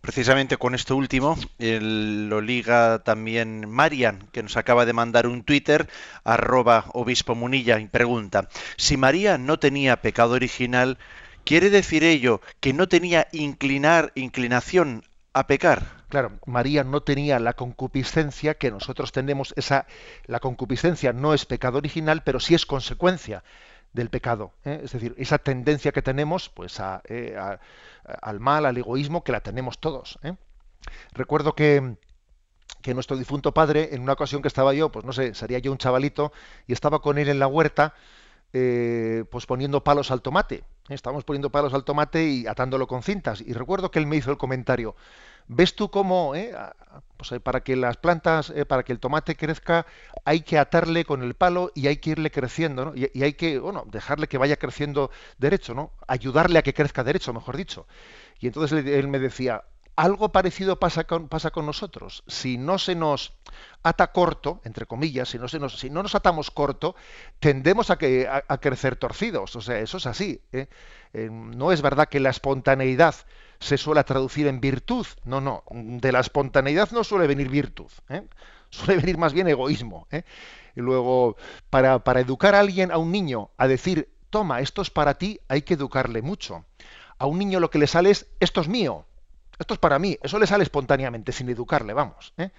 Precisamente con esto último lo liga también Marian, que nos acaba de mandar un Twitter, arroba obispo munilla, y pregunta, si María no tenía pecado original, ¿quiere decir ello que no tenía inclinar, inclinación a pecar? Claro, María no tenía la concupiscencia que nosotros tenemos, esa, la concupiscencia no es pecado original, pero sí es consecuencia del pecado. ¿eh? Es decir, esa tendencia que tenemos pues eh, al mal, al egoísmo, que la tenemos todos. ¿eh? Recuerdo que, que nuestro difunto padre, en una ocasión que estaba yo, pues no sé, sería yo un chavalito, y estaba con él en la huerta, pues poniendo palos al tomate. Estábamos poniendo palos al tomate y atándolo con cintas. Y recuerdo que él me hizo el comentario, ¿Ves tú cómo, eh, pues, eh, para que las plantas, eh, para que el tomate crezca, hay que atarle con el palo y hay que irle creciendo, ¿no? Y, hay que, bueno, dejarle que vaya creciendo derecho, ¿no? Ayudarle a que crezca derecho, mejor dicho. Y entonces él me decía, algo parecido pasa con, nosotros. Si no se nos ata corto, entre comillas, si no, se nos, si no nos atamos corto, tendemos a, que, a, crecer torcidos. O sea, eso es así. ¿eh? Eh, no es verdad que la espontaneidad se suele traducir en virtud. No, no. De la espontaneidad no suele venir virtud. ¿eh? Suele venir más bien egoísmo. Y luego, para, para educar a alguien, a un niño, a decir, toma, esto es para ti, hay que educarle mucho. A un niño lo que le sale es, esto es mío, esto es para mí, eso le sale espontáneamente, sin educarle, vamos. ¿eh?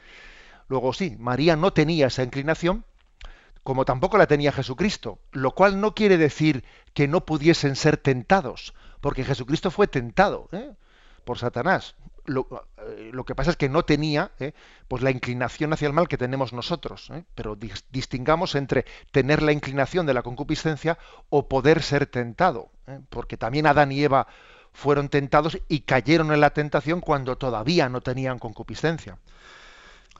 Luego sí, María no tenía esa inclinación, como tampoco la tenía Jesucristo, lo cual no quiere decir que no pudiesen ser tentados, porque Jesucristo fue tentado ¿eh? Por Satanás. Eh, lo, que pasa es que no tenía pues la inclinación hacia el mal que tenemos nosotros, pero distingamos entre tener la inclinación de la concupiscencia o poder ser tentado, porque también Adán y Eva fueron tentados y cayeron en la tentación cuando todavía no tenían concupiscencia.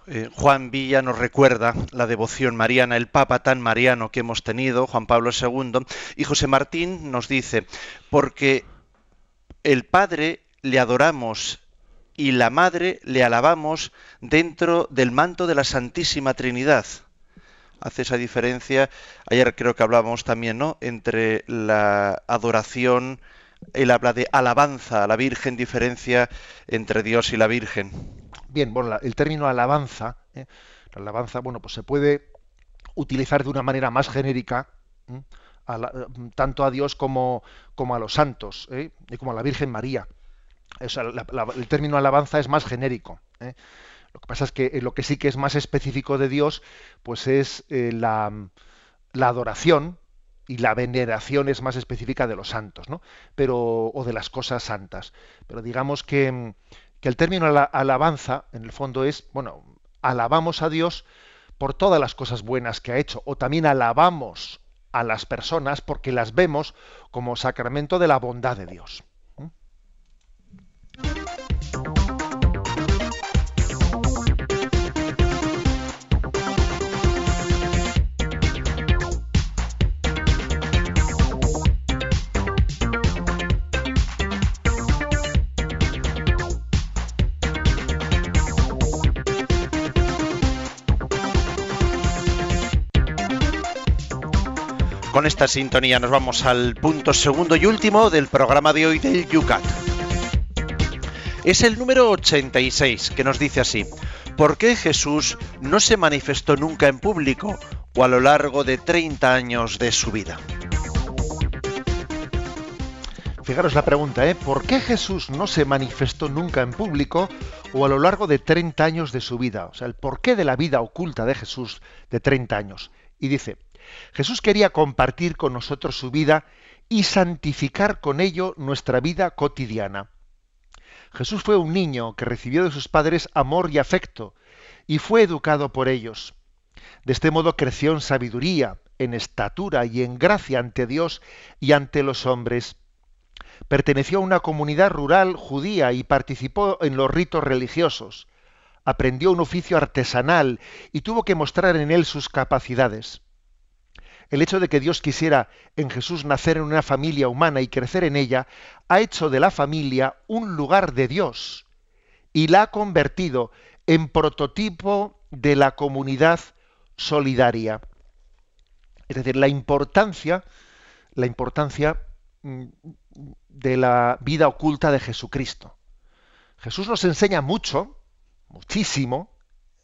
Eh, Juan Villa nos recuerda la devoción mariana, el Papa tan mariano que hemos tenido, Juan Pablo II, y José Martín nos dice, porque el Padre le adoramos y la Madre le alabamos dentro del manto de la Santísima Trinidad. Hace esa diferencia, ayer creo que hablábamos también, ¿no?, entre la adoración él habla de alabanza a la Virgen, diferencia entre Dios y la Virgen. Bien, bueno, el término alabanza, ¿eh? la alabanza, bueno, pues se puede utilizar de una manera más genérica, tanto a Dios como, como a los santos, ¿eh? y como a la Virgen María. El término alabanza es más genérico. ¿eh? Lo que pasa es que lo que sí que es más específico de Dios, pues es la, la adoración, y la veneración es más específica de los santos, ¿no? Pero, o de las cosas santas. Pero digamos que, el término alabanza, en el fondo, es, bueno, alabamos a Dios por todas las cosas buenas que ha hecho, o también alabamos a las personas porque las vemos como sacramento de la bondad de Dios. Con esta sintonía nos vamos al punto segundo y último del programa de hoy del Yucat. Es el número 86 que nos dice así, ¿por qué Jesús no se manifestó nunca en público o a lo largo de 30 años de su vida? Fijaros la pregunta, ¿eh? ¿Por qué Jesús no se manifestó nunca en público o a lo largo de 30 años de su vida? O sea, el porqué de la vida oculta de Jesús de 30 años. Y dice, Jesús quería compartir con nosotros su vida y santificar con ello nuestra vida cotidiana. Jesús fue un niño que recibió de sus padres amor y afecto y fue educado por ellos. De este modo creció en sabiduría, en estatura y en gracia ante Dios y ante los hombres. Perteneció a una comunidad rural judía y participó en los ritos religiosos. Aprendió un oficio artesanal y tuvo que mostrar en él sus capacidades el hecho de que Dios quisiera en Jesús nacer en una familia humana y crecer en ella, ha hecho de la familia un lugar de Dios y la ha convertido en prototipo de la comunidad solidaria. Es decir, la importancia, mm, de la vida oculta de Jesucristo. Jesús nos enseña mucho, muchísimo,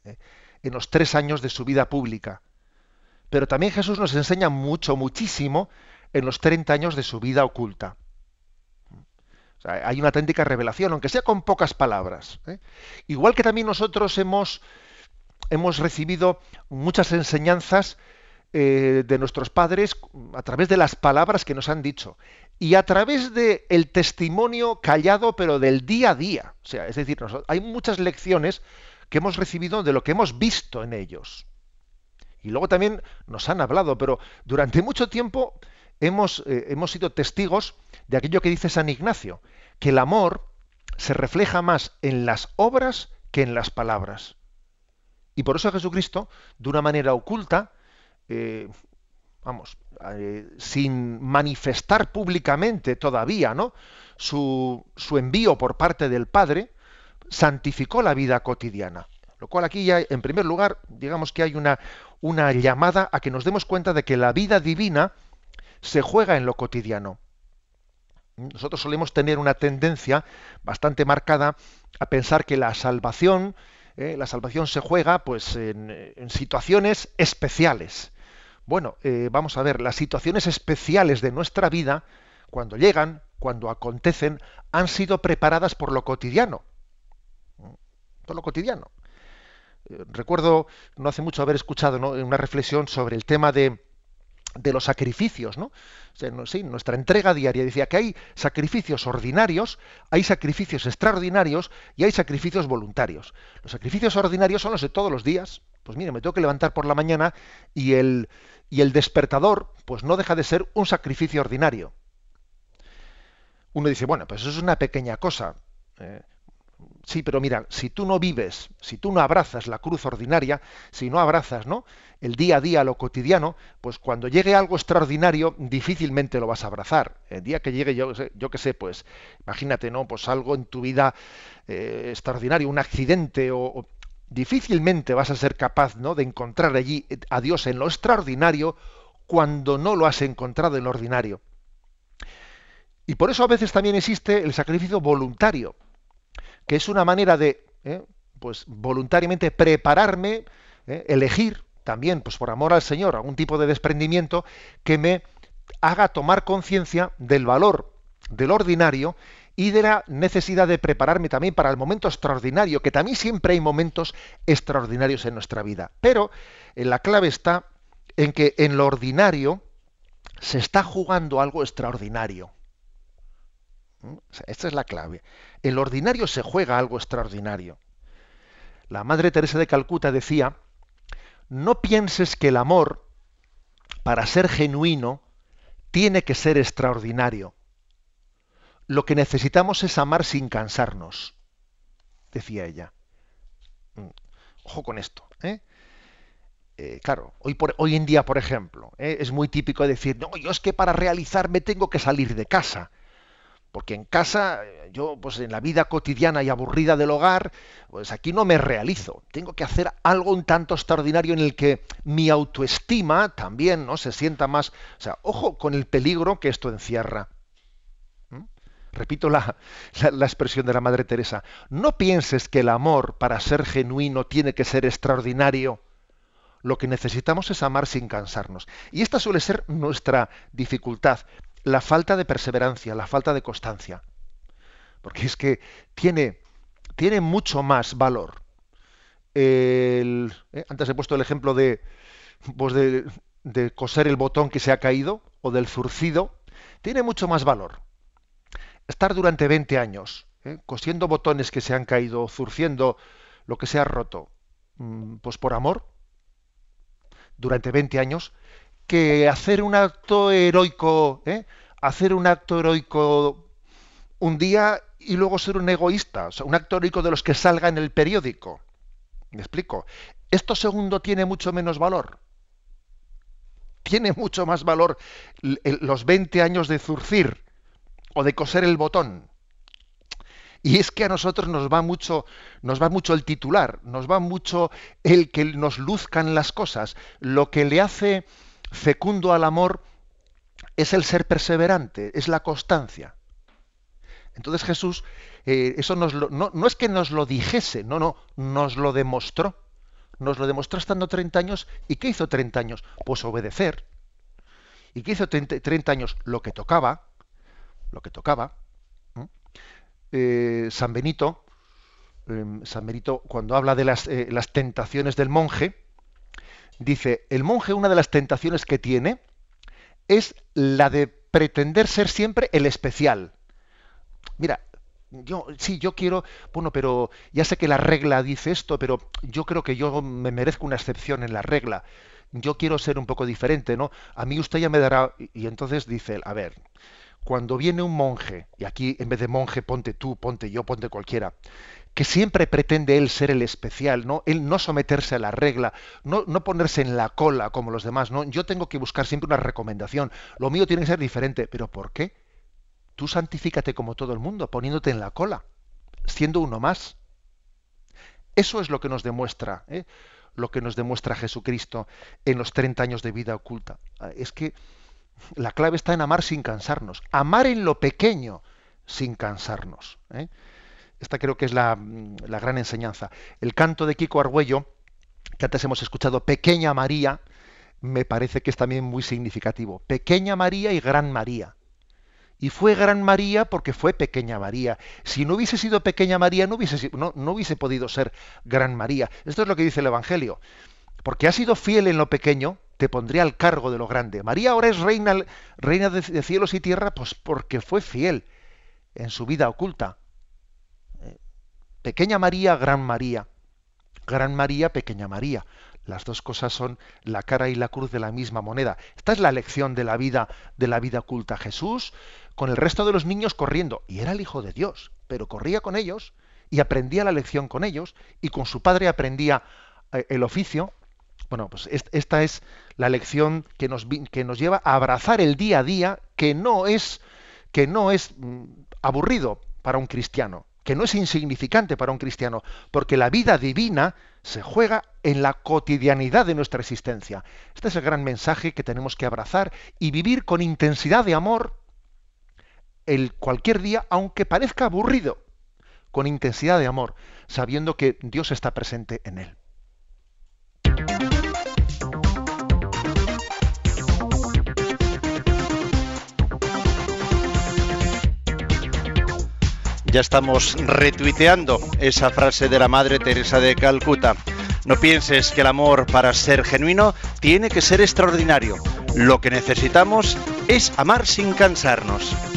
eh, en los tres años de su vida pública. Pero también Jesús nos enseña mucho, muchísimo en los 30 años de su vida oculta. hay una auténtica revelación, aunque sea con pocas palabras. ¿eh? Igual que también nosotros hemos, hemos recibido muchas enseñanzas eh, de nuestros padres a través de las palabras que nos han dicho y a través del el testimonio callado pero del día a día. O sea, es decir, hay muchas lecciones que hemos recibido de lo que hemos visto en ellos. Y luego también nos han hablado, pero durante mucho tiempo hemos, eh, hemos sido testigos de aquello que dice San Ignacio, que el amor se refleja más en las obras que en las palabras. Y por eso Jesucristo, de una manera oculta, eh, vamos, eh, sin manifestar públicamente todavía, ¿no? Su, su, envío por parte del Padre, santificó la vida cotidiana. Lo cual aquí ya, en primer lugar, digamos que hay una, una llamada a que nos demos cuenta de que la vida divina se juega en lo cotidiano. Nosotros solemos tener una tendencia bastante marcada a pensar que la salvación, eh, la salvación se juega pues en, situaciones especiales. Bueno, eh, vamos a ver, las situaciones especiales de nuestra vida, cuando llegan, cuando acontecen, han sido preparadas por lo cotidiano. Por lo cotidiano. Recuerdo no hace mucho haber escuchado una reflexión sobre el tema de, los sacrificios, ¿no? sí, nuestra entrega diaria decía que hay sacrificios ordinarios, hay sacrificios extraordinarios y hay sacrificios voluntarios. Los sacrificios ordinarios son los de todos los días. Pues mire, me tengo que levantar por la mañana y el, y el despertador, pues no deja de ser un sacrificio ordinario. Uno dice, bueno, pues eso es una pequeña cosa. Eh, Sí, pero mira, si tú no vives, si tú no abrazas la cruz ordinaria, si no abrazas, ¿no? el día a día, lo cotidiano, pues cuando llegue algo extraordinario, difícilmente lo vas a abrazar. El día que llegue, yo, yo qué sé, pues, imagínate, ¿no? Pues algo en tu vida eh, extraordinario, un accidente, o, difícilmente vas a ser capaz, ¿no? De encontrar allí a Dios en lo extraordinario cuando no lo has encontrado en lo ordinario. Y por eso a veces también existe el sacrificio voluntario que es una manera de, eh, pues voluntariamente prepararme, eh, elegir también, pues por amor al Señor, algún tipo de desprendimiento que me haga tomar conciencia del valor del ordinario y de la necesidad de prepararme también para el momento extraordinario, que también siempre hay momentos extraordinarios en nuestra vida. Pero eh, la clave está en que en lo ordinario se está jugando algo extraordinario. Esta es la clave. En lo ordinario se juega algo extraordinario. La Madre Teresa de Calcuta decía, no pienses que el amor, para ser genuino, tiene que ser extraordinario. Lo que necesitamos es amar sin cansarnos, decía ella. Mm, ojo con esto. ¿eh? Eh, claro, hoy, en día, por ejemplo, ¿eh? es muy típico decir, no, yo es que para realizarme tengo que salir de casa. Porque en casa, yo, pues en la vida cotidiana y aburrida del hogar, pues aquí no me realizo. Tengo que hacer algo un tanto extraordinario en el que mi autoestima también no se sienta más. O sea, ojo con el peligro que esto encierra. ¿Mm? Repito la, la, expresión de la Madre Teresa. No pienses que el amor, para ser genuino, tiene que ser extraordinario. Lo que necesitamos es amar sin cansarnos. Y esta suele ser nuestra dificultad la falta de perseverancia, la falta de constancia. Porque es que tiene, tiene mucho más valor. El, eh, antes he puesto el ejemplo de, pues de, de, coser el botón que se ha caído o del zurcido. Tiene mucho más valor. Estar durante 20 años eh, cosiendo botones que se han caído, zurciendo lo que se ha roto, mm, pues por amor, durante 20 años, que hacer un acto heroico, ¿eh? hacer un acto heroico un día y luego ser un egoísta, o sea, un acto heroico de los que salga en el periódico. ¿Me explico? Esto segundo tiene mucho menos valor. Tiene mucho más valor los 20 años de zurcir o de coser el botón. Y es que a nosotros nos va mucho, nos va mucho el titular, nos va mucho el que nos luzcan las cosas. Lo que le hace fecundo al amor es el ser perseverante, es la constancia. Entonces Jesús, eh, eso no, no, es que nos lo dijese, no, no, nos lo demostró. Nos lo demostró estando 30 años. ¿Y qué hizo 30 años? Pues obedecer. ¿Y qué hizo 30, años? Lo que tocaba. Lo que tocaba. Eh, San Benito, em, San Benito, cuando habla de las, eh, las tentaciones del monje, dice, el monje una de las tentaciones que tiene es la de pretender ser siempre el especial. Mira, yo sí, yo quiero, bueno, pero ya sé que la regla dice esto, pero yo creo que yo me merezco una excepción en la regla. Yo quiero ser un poco diferente, ¿no? A mí usted ya me dará y entonces dice, a ver, cuando viene un monje, y aquí en vez de monje ponte tú, ponte yo, ponte cualquiera, que siempre pretende él ser el especial, ¿no? Él no someterse a la regla, no, no ponerse en la cola como los demás, ¿no? Yo tengo que buscar siempre una recomendación. Lo mío tiene que ser diferente. ¿Pero por qué? Tú santifícate como todo el mundo, poniéndote en la cola, siendo uno más. Eso es lo que nos demuestra, ¿eh? lo que nos demuestra Jesucristo en los 30 años de vida oculta. Ah, es que la clave está en amar sin cansarnos, amar en lo pequeño sin cansarnos. ¿eh? Esta creo que es la, la, gran enseñanza. El canto de Kiko Argüello, que antes hemos escuchado, Pequeña María, me parece que es también muy significativo. Pequeña María y Gran María. Y fue Gran María porque fue Pequeña María. Si no hubiese sido Pequeña María, no hubiese, podido ser Gran María. Esto es lo que dice el Evangelio. Porque ha sido fiel en lo pequeño, te pondré al cargo de lo grande. María ahora es reina, reina de, de cielos y tierra, pues porque fue fiel en su vida oculta. Pequeña María, Gran María. Gran María, Pequeña María. Las dos cosas son la cara y la cruz de la misma moneda. Esta es la lección de la vida de la vida oculta. Jesús con el resto de los niños corriendo y era el hijo de Dios, pero corría con ellos y aprendía la lección con ellos y con su padre aprendía eh, el oficio. Bueno, pues esta es la lección que nos, que nos lleva a abrazar el día a día que no es que no es mm, aburrido para un cristiano, que no es insignificante para un cristiano, porque la vida divina se juega en la cotidianidad de nuestra existencia. Este es el gran mensaje que tenemos que abrazar y vivir con intensidad de amor el cualquier día, aunque parezca aburrido, con intensidad de amor, sabiendo que Dios está presente en él. Ya estamos retuiteando esa frase de la Madre Teresa de Calcuta. No pienses que el amor para ser genuino tiene que ser extraordinario. Lo que necesitamos es amar sin cansarnos.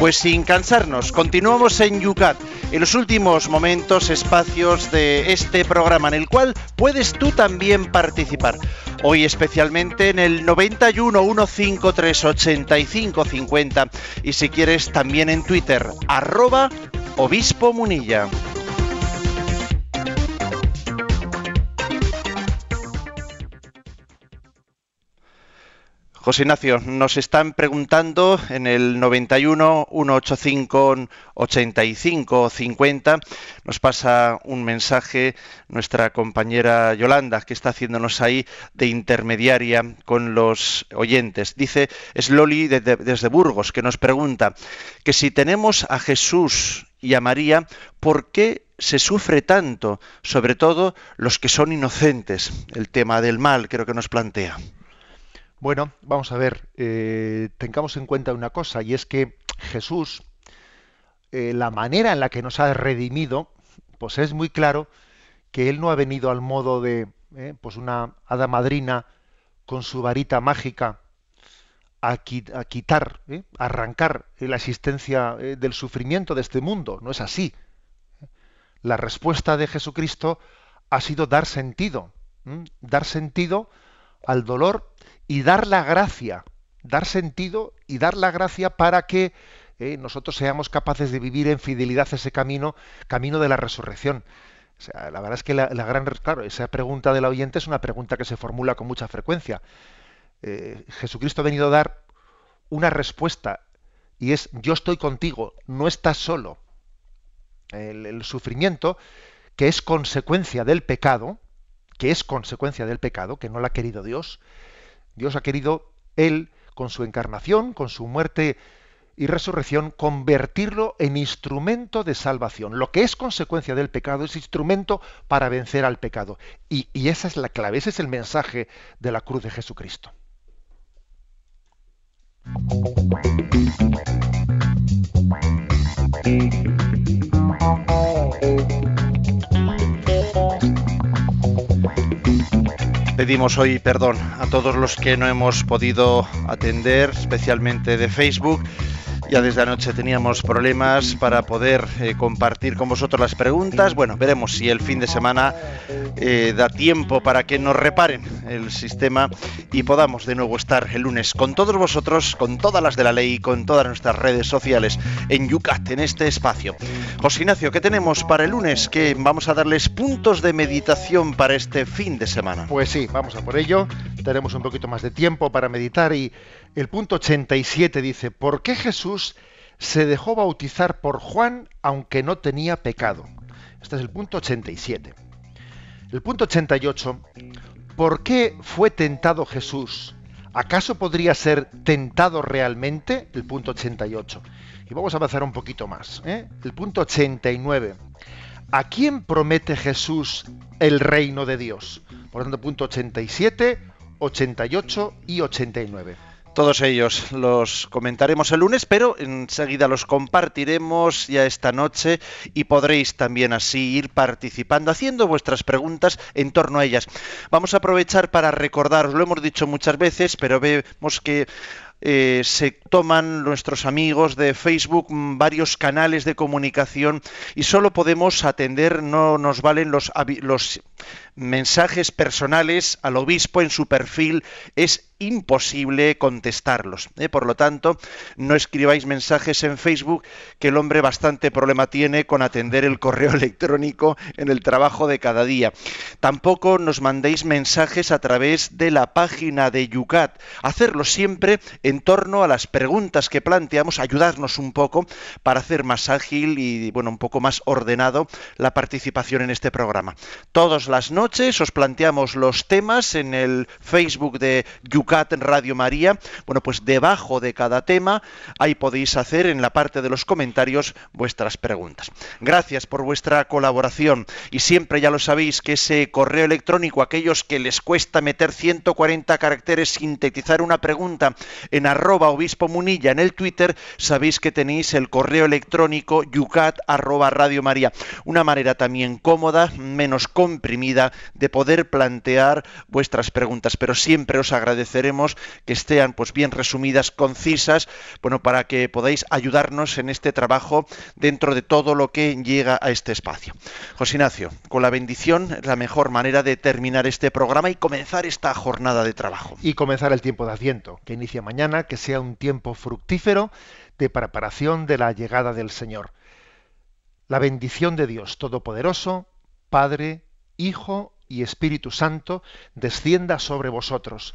Pues sin cansarnos, continuamos en Yucat, en los últimos momentos, espacios de este programa en el cual puedes tú también participar. Hoy especialmente en el 91 153 85 50 y si quieres también en Twitter, arroba obispo munilla. José Ignacio, nos están preguntando en el 91 185 85 50. Nos pasa un mensaje nuestra compañera Yolanda, que está haciéndonos ahí de intermediaria con los oyentes. Dice, es Loli desde Burgos, que nos pregunta que si tenemos a Jesús y a María, ¿por qué se sufre tanto? Sobre todo los que son inocentes. El tema del mal creo que nos plantea. Bueno, vamos a ver, eh, tengamos en cuenta una cosa, y es que Jesús, eh, la manera en la que nos ha redimido, pues es muy claro que Él no ha venido al modo de eh, pues una hada madrina con su varita mágica a, quitar, arrancar la existencia del sufrimiento de este mundo. No es así. La respuesta de Jesucristo ha sido dar sentido, dar sentido al dolor y dar la gracia, dar sentido y dar la gracia para que eh, nosotros seamos capaces de vivir en fidelidad ese camino, camino de la resurrección. O sea, la verdad es que la, gran, claro, esa pregunta del oyente es una pregunta que se formula con mucha frecuencia. Eh, Jesucristo ha venido a dar una respuesta y es yo estoy contigo, no estás solo. el sufrimiento, que es consecuencia del pecado, que es consecuencia del pecado, que no lo ha querido Dios, Dios ha querido, Él, con su encarnación, con su muerte y resurrección, convertirlo en instrumento de salvación. Lo que es consecuencia del pecado es instrumento para vencer al pecado. Y, esa es la clave, ese es el mensaje de la cruz de Jesucristo. Pedimos hoy perdón a todos los que no hemos podido atender, especialmente de Facebook ya desde anoche teníamos problemas para poder eh, compartir con vosotros las preguntas. Bueno, veremos si el fin de semana eh, da tiempo para que nos reparen el sistema y podamos de nuevo estar el lunes con todos vosotros, con todas las de la ley, con todas nuestras redes sociales en Yucat, en este espacio. José Ignacio, ¿qué tenemos para el lunes? Que vamos a darles puntos de meditación para este fin de semana. Pues sí, vamos a por ello. Tenemos un poquito más de tiempo para meditar y el punto 87 dice, ¿por qué Jesús se dejó bautizar por Juan aunque no tenía pecado. Este es el punto 87. El punto 88. ¿Por qué fue tentado Jesús? ¿Acaso podría ser tentado realmente? El punto 88. Y vamos a avanzar un poquito más. ¿eh? El punto 89. ¿A quién promete Jesús el reino de Dios? Por lo tanto, punto 87, 88 y 89. Todos ellos los comentaremos el lunes, pero enseguida los compartiremos ya esta noche y podréis también así ir participando, haciendo vuestras preguntas en torno a ellas. Vamos a aprovechar para recordaros, lo hemos dicho muchas veces, pero vemos que eh, se toman nuestros amigos de Facebook varios canales de comunicación y solo podemos atender, no nos valen los, los mensajes personales al obispo en su perfil, es imposible contestarlos. ¿eh? Por lo tanto, no escribáis mensajes en Facebook, que el hombre bastante problema tiene con atender el correo electrónico en el trabajo de cada día. Tampoco nos mandéis mensajes a través de la página de Yucat. Hacerlo siempre en torno a las preguntas que planteamos, ayudarnos un poco para hacer más ágil y bueno, un poco más ordenado la participación en este programa. Todas las noches os planteamos los temas en el Facebook de Yucat Radio María. Bueno, pues debajo de cada tema ahí podéis hacer en la parte de los comentarios vuestras preguntas. Gracias por vuestra colaboración y siempre ya lo sabéis que ese correo electrónico, aquellos que les cuesta meter 140 caracteres, sintetizar una pregunta en arroba obispo munilla en el Twitter, sabéis que tenéis el correo electrónico yucat arroba radio maría. Una manera también cómoda, menos comprimida de poder plantear vuestras preguntas, pero siempre os agradeceremos que estén pues bien resumidas, concisas, bueno, para que podáis ayudarnos en este trabajo dentro de todo lo que llega a este espacio. José Ignacio, con la bendición la mejor manera de terminar este programa y comenzar esta jornada de trabajo. Y comenzar el tiempo de Adviento, que inicia mañana, que sea un tiempo fructífero de preparación de la llegada del Señor. La bendición de Dios Todopoderoso, Padre, Hijo y Espíritu Santo, descienda sobre vosotros.